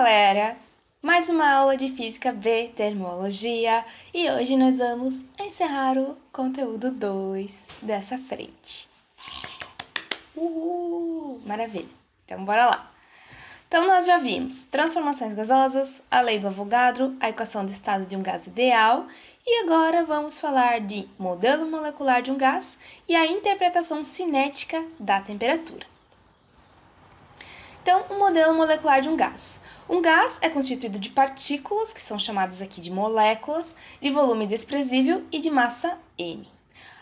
galera! Mais uma aula de Física B, Termologia, e hoje nós vamos encerrar o conteúdo 2 dessa frente. Uhul! Maravilha! Então, bora lá! Então, nós já vimos transformações gasosas, a lei do Avogadro, a equação do estado de um gás ideal, e agora vamos falar de modelo molecular de um gás e a interpretação cinética da temperatura. Então, um modelo molecular de um gás. Um gás é constituído de partículas, que são chamadas aqui de moléculas, de volume desprezível e de massa m.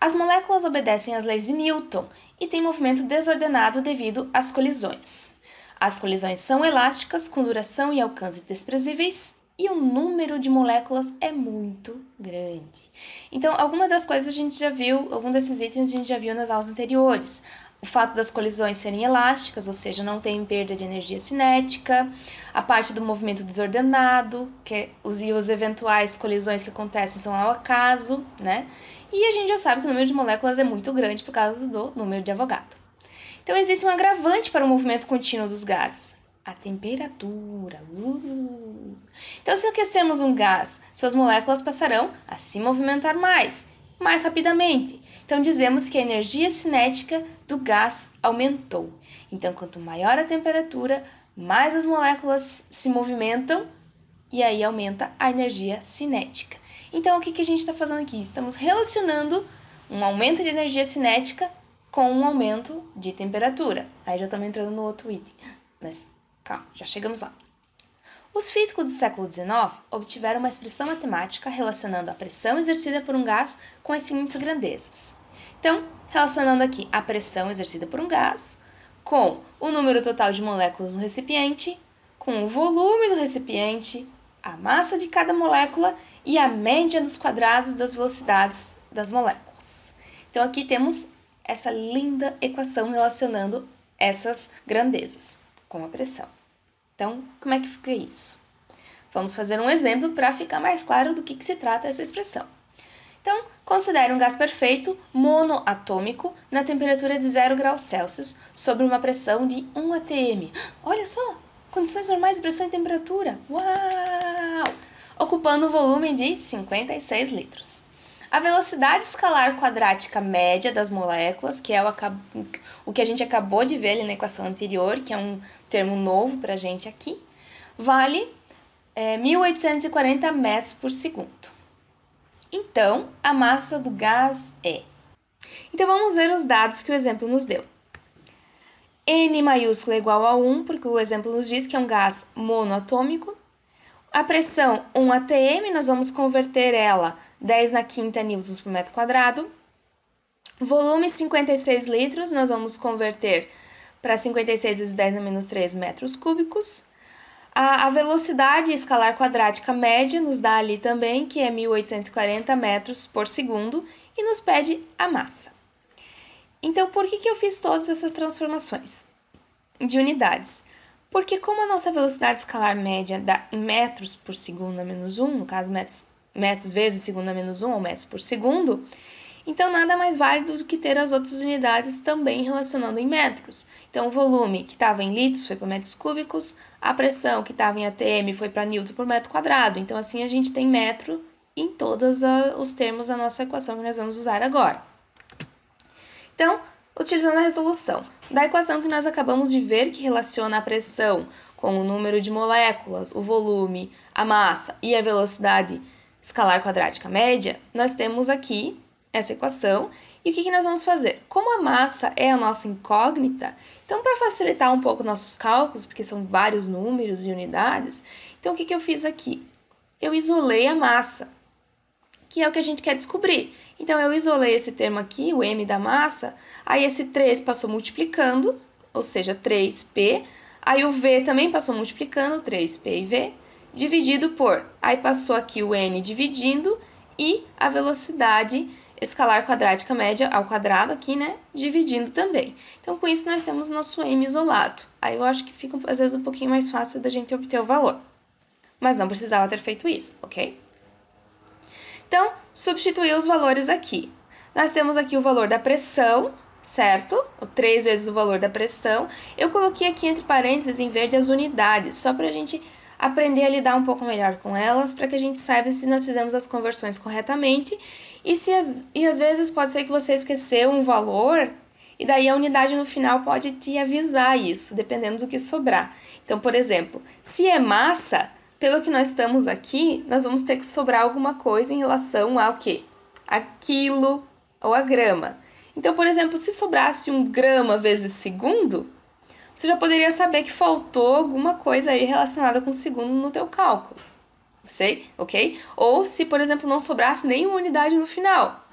As moléculas obedecem às leis de Newton e têm movimento desordenado devido às colisões. As colisões são elásticas, com duração e alcance desprezíveis, e o número de moléculas é muito grande. Então, alguma das coisas a gente já viu, algum desses itens a gente já viu nas aulas anteriores o fato das colisões serem elásticas, ou seja, não tem perda de energia cinética, a parte do movimento desordenado, que é os, e os eventuais colisões que acontecem são ao acaso, né? E a gente já sabe que o número de moléculas é muito grande por causa do número de Avogadro. Então, existe um agravante para o movimento contínuo dos gases, a temperatura. Uh. Então, se aquecermos um gás, suas moléculas passarão a se movimentar mais, mais rapidamente. Então, dizemos que a energia cinética do gás aumentou. Então, quanto maior a temperatura, mais as moléculas se movimentam e aí aumenta a energia cinética. Então, o que, que a gente está fazendo aqui? Estamos relacionando um aumento de energia cinética com um aumento de temperatura. Aí já estamos entrando no outro item. Mas calma, já chegamos lá. Os físicos do século XIX obtiveram uma expressão matemática relacionando a pressão exercida por um gás com as seguintes grandezas. Então, relacionando aqui a pressão exercida por um gás com o número total de moléculas no recipiente, com o volume do recipiente, a massa de cada molécula e a média dos quadrados das velocidades das moléculas. Então, aqui temos essa linda equação relacionando essas grandezas com a pressão. Então, como é que fica isso? Vamos fazer um exemplo para ficar mais claro do que, que se trata essa expressão. Então, considere um gás perfeito monoatômico na temperatura de 0 graus Celsius sobre uma pressão de 1 atm. Olha só, condições normais de pressão e temperatura. Uau! Ocupando um volume de 56 litros. A velocidade escalar quadrática média das moléculas, que é o, o que a gente acabou de ver ali na equação anterior, que é um termo novo para a gente aqui, vale é, 1840 metros por segundo. Então, a massa do gás é. Então, vamos ver os dados que o exemplo nos deu. N maiúsculo é igual a 1, porque o exemplo nos diz que é um gás monoatômico. A pressão 1 atm, nós vamos converter ela 10 na quinta newtons por metro quadrado. Volume 56 litros, nós vamos converter para 56 vezes 10 a menos 3 metros cúbicos. A, a, velocidade escalar quadrática média nos dá ali também, que é 1840 metros por segundo, e nos pede a massa. Então, por que, que eu fiz todas essas transformações de unidades? Porque como a nossa velocidade escalar média dá em metros por segundo a menos 1, no caso metros, metros vezes segundo a menos 1, ou metros por segundo, então, nada mais válido do que ter as outras unidades também relacionando em metros. Então, o volume que estava em litros foi para metros cúbicos, a pressão que estava em ATM foi para newton por metro quadrado. Então, assim, a gente tem metro em todos os termos da nossa equação que nós vamos usar agora. Então, utilizando a resolução da equação que nós acabamos de ver, que relaciona a pressão com o número de moléculas, o volume, a massa e a velocidade escalar quadrática média, nós temos aqui essa equação. E o que, que nós vamos fazer? Como a massa é a nossa incógnita, então para facilitar um pouco nossos cálculos, porque são vários números e unidades, então o que, que eu fiz aqui? Eu isolei a massa, que é o que a gente quer descobrir. Então eu isolei esse termo aqui, o m da massa, aí esse 3 passou multiplicando, ou seja, 3p, aí o v também passou multiplicando, 3p e v, dividido por, aí passou aqui o n dividindo e a velocidade escalar quadrática média ao quadrado aqui, né? Dividindo também. Então, com isso, nós temos nosso m isolado. Aí eu acho que fica, às vezes, um pouquinho mais fácil da gente obter o valor. Mas não precisava ter feito isso, ok? Então, substituir os valores aqui. Nós temos aqui o valor da pressão, certo? O 3 vezes o valor da pressão. Eu coloquei aqui entre parênteses em verde as unidades, só para a gente aprender a lidar um pouco melhor com elas para que a gente saiba se nós fizemos as conversões corretamente e se as, e às vezes pode ser que você esqueceu um valor e daí a unidade no final pode te avisar isso, dependendo do que sobrar. Então, por exemplo, se é massa, pelo que nós estamos aqui, nós vamos ter que sobrar alguma coisa em relação ao quê? A quilo ou a grama. Então, por exemplo, se sobrasse um grama vezes segundo, você já poderia saber que faltou alguma coisa aí relacionada com segundo no teu cálculo. Sei, ok? Ou se, por exemplo, não sobrasse nenhuma unidade no final.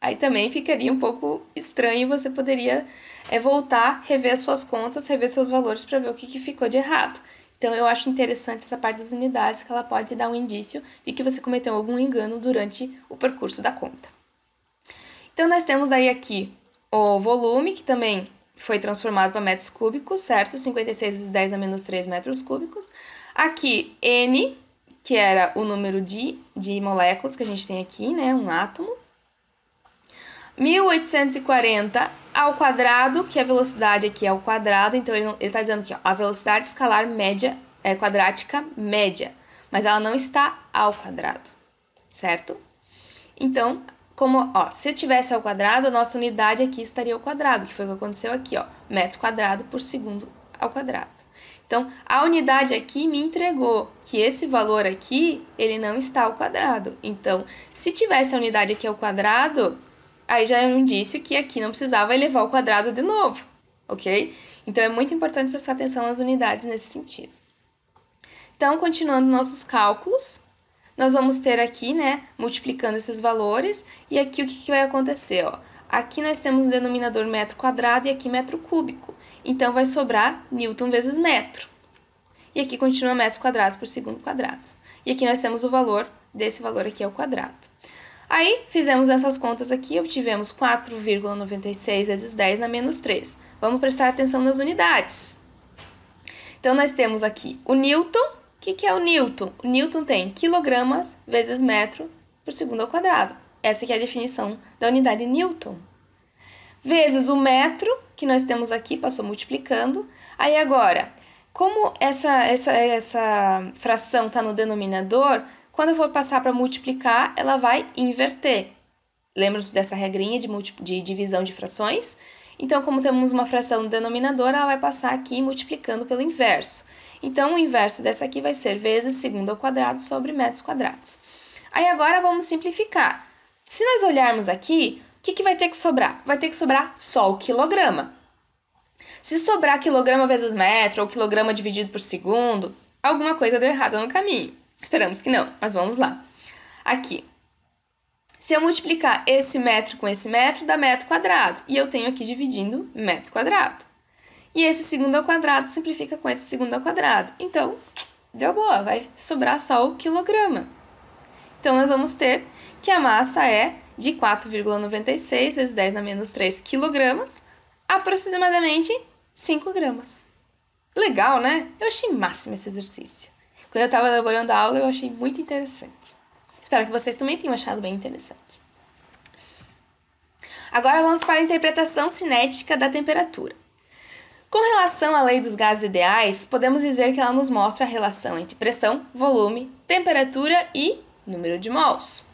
Aí também ficaria um pouco estranho você poderia é, voltar, rever suas contas, rever seus valores para ver o que, que ficou de errado. Então eu acho interessante essa parte das unidades, que ela pode dar um indício de que você cometeu algum engano durante o percurso da conta. Então nós temos aí aqui o volume, que também foi transformado para metros cúbicos, certo? 56 vezes 10 a menos 3 metros cúbicos. Aqui, N, que era o número de, de moléculas que a gente tem aqui, né? Um átomo. 1840 ao quadrado, que a velocidade aqui é ao quadrado, então ele está dizendo ó, a velocidade escalar média é quadrática média, mas ela não está ao quadrado, certo? Então, como, ó, se tivesse ao quadrado, a nossa unidade aqui estaria ao quadrado, que foi o que aconteceu aqui, ó, metro quadrado por segundo ao quadrado. Então, a unidade aqui me entregou que esse valor aqui, ele não está ao quadrado. Então, se tivesse a unidade aqui ao quadrado, aí já é um indício que aqui não precisava elevar ao quadrado de novo, ok? Então, é muito importante prestar atenção nas unidades nesse sentido. Então, continuando nossos cálculos, nós vamos ter aqui, né, multiplicando esses valores, e aqui o que, que vai acontecer, ó? Aqui nós temos o denominador metro quadrado e aqui metro cúbico. Então, vai sobrar Newton vezes metro. E aqui continua metros quadrados por segundo quadrado. E aqui nós temos o valor desse valor aqui ao quadrado. Aí, fizemos essas contas aqui, obtivemos 4,96 vezes 10 na menos 3. Vamos prestar atenção nas unidades. Então, nós temos aqui o Newton. O que, que é o Newton? O Newton tem quilogramas vezes metro por segundo ao quadrado. Essa é a definição da unidade Newton. Vezes o metro, que nós temos aqui, passou multiplicando. Aí agora, como essa, essa, essa fração está no denominador, quando eu for passar para multiplicar, ela vai inverter. Lembra-se dessa regrinha de, de divisão de frações? Então, como temos uma fração no denominador, ela vai passar aqui multiplicando pelo inverso. Então, o inverso dessa aqui vai ser vezes segundo ao quadrado sobre metros quadrados. Aí, agora, vamos simplificar. Se nós olharmos aqui, que, que vai ter que sobrar? Vai ter que sobrar só o quilograma. Se sobrar quilograma vezes metro ou quilograma dividido por segundo, alguma coisa deu errado no caminho. Esperamos que não, mas vamos lá. Aqui. Se eu multiplicar esse metro com esse metro, dá metro quadrado. E eu tenho aqui dividindo metro quadrado. E esse segundo ao quadrado simplifica com esse segundo ao quadrado. Então, deu boa, vai sobrar só o quilograma. Então, nós vamos ter que a massa é de 4,96 vezes 10 na menos 3 quilogramas, aproximadamente 5 gramas. Legal, né? Eu achei máximo esse exercício. Quando eu estava elaborando a aula, eu achei muito interessante. Espero que vocês também tenham achado bem interessante. Agora vamos para a interpretação cinética da temperatura. Com relação à lei dos gases ideais, podemos dizer que ela nos mostra a relação entre pressão, volume, temperatura e número de mols.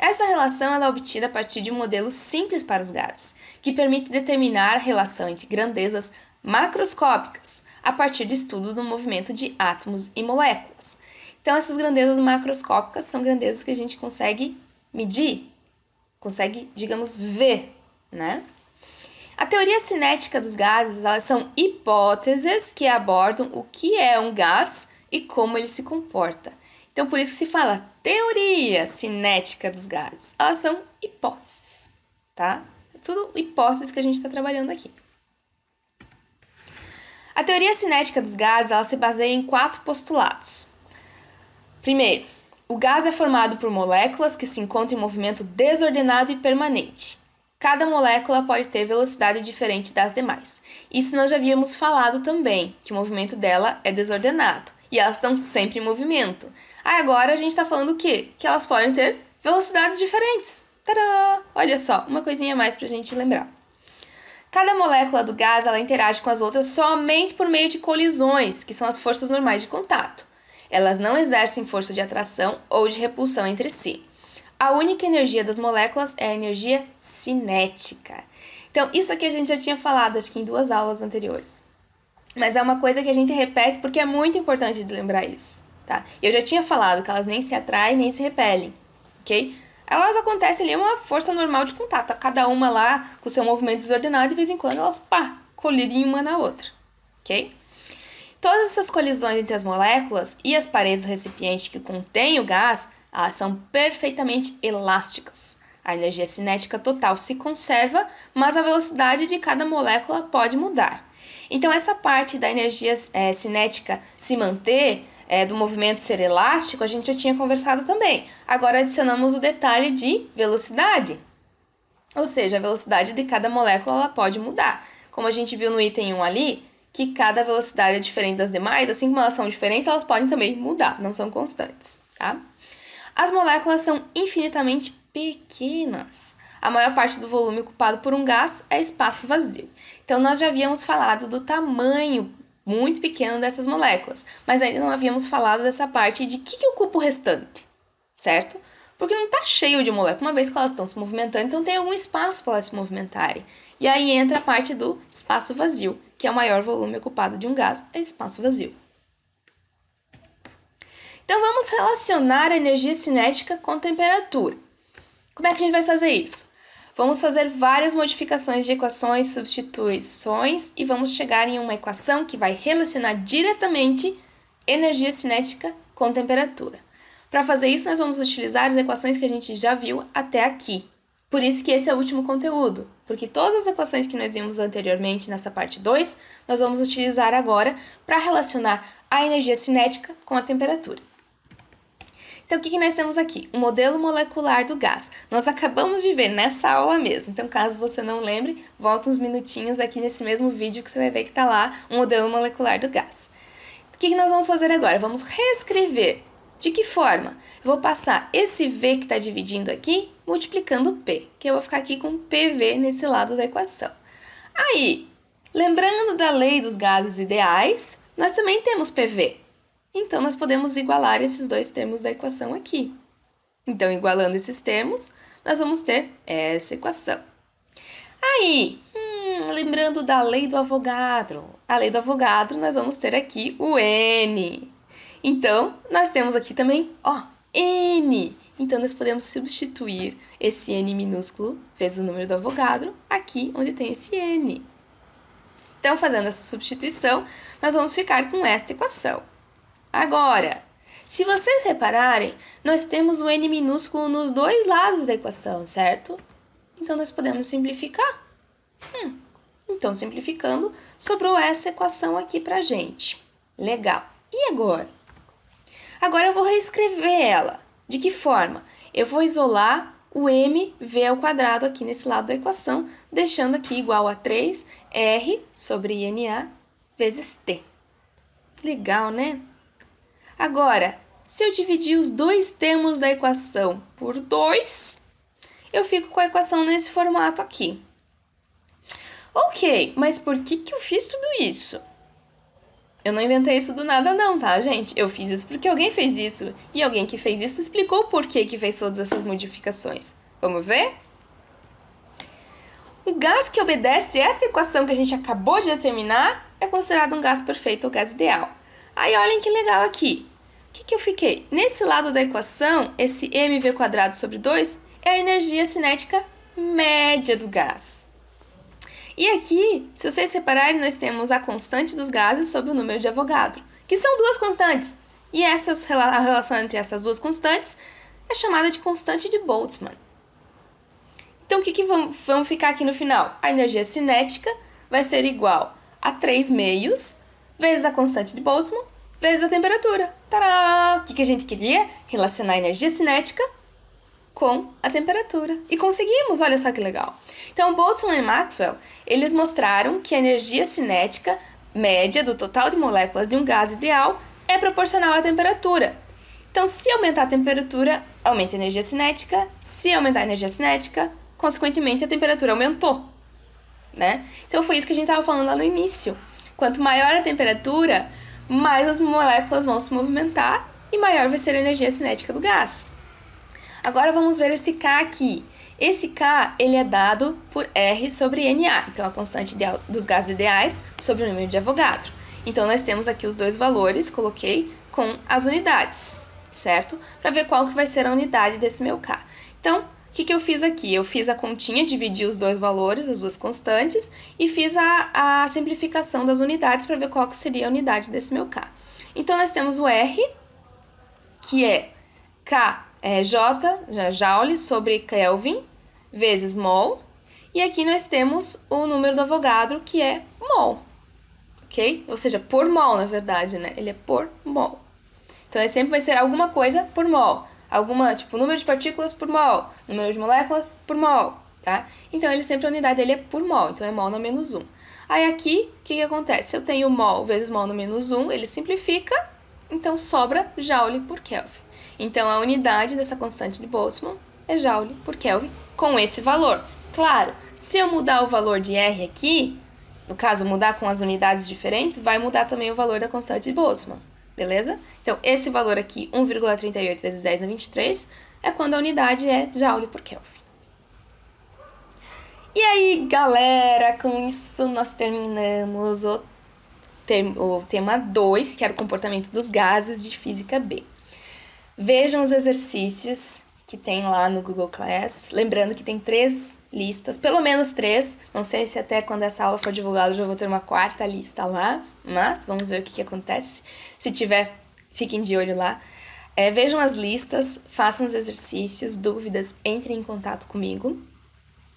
Essa relação é obtida a partir de um modelo simples para os gases, que permite determinar a relação entre grandezas macroscópicas, a partir de estudo do movimento de átomos e moléculas. Então, essas grandezas macroscópicas são grandezas que a gente consegue medir, consegue, digamos, ver, né? A teoria cinética dos gases, elas são hipóteses que abordam o que é um gás e como ele se comporta. Então, por isso que se fala teoria cinética dos gases. Elas são hipóteses, tá? É tudo hipóteses que a gente está trabalhando aqui. A teoria cinética dos gases ela se baseia em quatro postulados. Primeiro, o gás é formado por moléculas que se encontram em movimento desordenado e permanente. Cada molécula pode ter velocidade diferente das demais. Isso nós já havíamos falado também, que o movimento dela é desordenado e elas estão sempre em movimento. Agora a gente está falando o quê? Que elas podem ter velocidades diferentes. Tadá! Olha só, uma coisinha mais para a gente lembrar. Cada molécula do gás ela interage com as outras somente por meio de colisões, que são as forças normais de contato. Elas não exercem força de atração ou de repulsão entre si. A única energia das moléculas é a energia cinética. Então, isso aqui a gente já tinha falado, acho que em duas aulas anteriores. Mas é uma coisa que a gente repete porque é muito importante lembrar isso, tá? Eu já tinha falado que elas nem se atraem nem se repelem, ok? elas acontecem ali uma força normal de contato, cada uma lá com seu movimento desordenado, de vez em quando elas, pá, colidem uma na outra, ok? Todas essas colisões entre as moléculas e as paredes do recipiente que contém o gás, elas são perfeitamente elásticas. A energia cinética total se conserva, mas a velocidade de cada molécula pode mudar. Então, essa parte da energia é, cinética se manter é, do movimento ser elástico, a gente já tinha conversado também. Agora adicionamos o detalhe de velocidade. Ou seja, a velocidade de cada molécula ela pode mudar. Como a gente viu no item 1 ali, que cada velocidade é diferente das demais, assim como elas são diferentes, elas podem também mudar, não são constantes, tá? As moléculas são infinitamente pequenas. A maior parte do volume ocupado por um gás é espaço vazio. Então, nós já havíamos falado do tamanho muito pequeno dessas moléculas, mas ainda não havíamos falado dessa parte de que, que ocupa o restante, certo? Porque não está cheio de moléculas, uma vez que elas estão se movimentando, então tem algum espaço para elas se movimentarem. E aí entra a parte do espaço vazio, que é o maior volume ocupado de um gás, é espaço vazio. Então vamos relacionar a energia cinética com temperatura. Como é que a gente vai fazer isso? Vamos fazer várias modificações de equações, substituições e vamos chegar em uma equação que vai relacionar diretamente energia cinética com temperatura. Para fazer isso, nós vamos utilizar as equações que a gente já viu até aqui. Por isso que esse é o último conteúdo, porque todas as equações que nós vimos anteriormente nessa parte 2, nós vamos utilizar agora para relacionar a energia cinética com a temperatura. Então, o que, nós temos aqui? O modelo molecular do gás. Nós acabamos de ver nessa aula mesmo. Então, caso você não lembre, volta uns minutinhos aqui nesse mesmo vídeo que você vai ver que está lá o modelo molecular do gás. O que, que nós vamos fazer agora? Vamos reescrever. De que forma? Eu vou passar esse V que está dividindo aqui, multiplicando P, que eu vou ficar aqui com PV nesse lado da equação. Aí, lembrando da lei dos gases ideais, nós também temos PV. Então, nós podemos igualar esses dois termos da equação aqui. Então, igualando esses termos, nós vamos ter essa equação. Aí, hum, lembrando da lei do Avogadro. A lei do Avogadro, nós vamos ter aqui o N. Então, nós temos aqui também, ó, N. Então, nós podemos substituir esse N minúsculo vezes o número do Avogadro aqui onde tem esse N. Então, fazendo essa substituição, nós vamos ficar com esta equação. Agora, se vocês repararem, nós temos o n minúsculo nos dois lados da equação, certo? Então, nós podemos simplificar. Hum, então, simplificando, sobrou essa equação aqui pra gente. Legal. E agora? Agora eu vou reescrever ela. De que forma? Eu vou isolar o mv ao quadrado aqui nesse lado da equação, deixando aqui igual a 3r sobre NA vezes t. Legal, né? Agora, se eu dividir os dois termos da equação por 2, eu fico com a equação nesse formato aqui. Ok, mas por que, que eu fiz tudo isso? Eu não inventei isso do nada não, tá, gente? Eu fiz isso porque alguém fez isso. E alguém que fez isso explicou por que, que fez todas essas modificações. Vamos ver? O gás que obedece essa equação que a gente acabou de determinar é considerado um gás perfeito ou gás ideal. Aí olhem que legal aqui. O que, que eu fiquei? Nesse lado da equação, esse mv sobre 2 é a energia cinética média do gás. E aqui, se vocês separarem, nós temos a constante dos gases sobre o número de Avogadro, que são duas constantes. E essas, a relação entre essas duas constantes é chamada de constante de Boltzmann. Então, o que, que ficar aqui no final? A energia cinética vai ser igual a 3 meios vezes a constante de Boltzmann vezes a temperatura. Tará! O que, que a gente queria? Relacionar a energia cinética com a temperatura. E conseguimos, olha só que legal. Então, Boltzmann e Maxwell, eles mostraram que a energia cinética média do total de moléculas de um gás ideal é proporcional à temperatura. Então, se aumentar a temperatura, aumenta a energia cinética. Se aumentar a energia cinética, consequentemente a temperatura aumentou. né? Então foi isso que a gente estava falando lá no início. Quanto maior a temperatura, mais as moléculas vão se movimentar e maior vai ser a energia cinética do gás. Agora vamos ver esse K aqui. Esse K ele é dado por R sobre NA, então a constante ideal dos gases ideais sobre o número de Avogadro. Então nós temos aqui os dois valores, coloquei com as unidades, certo? Para ver qual que vai ser a unidade desse meu K. Então, o que, que eu fiz aqui? Eu fiz a continha, dividi os dois valores, as duas constantes, e fiz a, a simplificação das unidades para ver qual que seria a unidade desse meu K. Então, nós temos o R, que é K é J, Joule, sobre Kelvin, vezes mol. E aqui nós temos o número do Avogadro, que é mol. Ok? Ou seja, por mol, na verdade, né? Ele é por mol. Então, ele sempre vai ser alguma coisa por mol alguma, tipo, número de partículas por mol, número de moléculas por mol, tá? Então, ele sempre a unidade dele é por mol, então é mol no menos 1. Aí aqui, o que, que acontece? Se eu tenho mol vezes mol no menos 1, ele simplifica, então sobra joule por Kelvin. Então, a unidade dessa constante de Boltzmann é joule por Kelvin com esse valor. Claro, se eu mudar o valor de R aqui, no caso, mudar com as unidades diferentes, vai mudar também o valor da constante de Boltzmann beleza? Então, esse valor aqui, 1,38 vezes 10 na 23, é quando a unidade é Joule por Kelvin. E aí, galera, com isso nós terminamos o, term o tema 2, que era o comportamento dos gases de Física B. Vejam os exercícios que tem lá no Google Class. Lembrando que tem três listas, pelo menos três. Não sei se até quando essa aula for divulgada eu já vou ter uma quarta lista lá, mas vamos ver o que, que acontece. Se tiver, fiquem de olho lá. É, vejam as listas, façam os exercícios, dúvidas, entrem em contato comigo.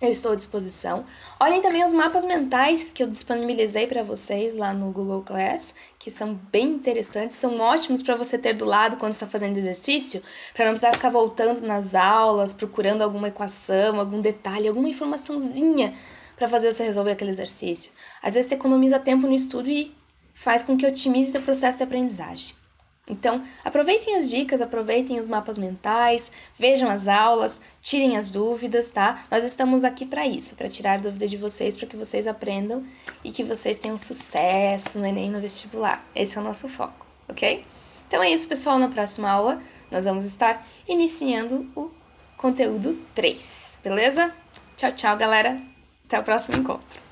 Eu estou à disposição. Olhem também os mapas mentais que eu disponibilizei para vocês lá no Google Class, que são bem interessantes, são ótimos para você ter do lado quando está fazendo exercício, para não precisar ficar voltando nas aulas, procurando alguma equação, algum detalhe, alguma informaçãozinha para fazer você resolver aquele exercício. Às vezes você economiza tempo no estudo e faz com que otimize o processo de aprendizagem. Então, aproveitem as dicas, aproveitem os mapas mentais, vejam as aulas, tirem as dúvidas, tá? Nós estamos aqui para isso, para tirar dúvida de vocês, para que vocês aprendam e que vocês tenham sucesso no Enem no vestibular. Esse é o nosso foco, ok? Então é isso, pessoal. Na próxima aula, nós vamos estar iniciando o conteúdo 3, beleza? Tchau, tchau, galera. Até o próximo encontro.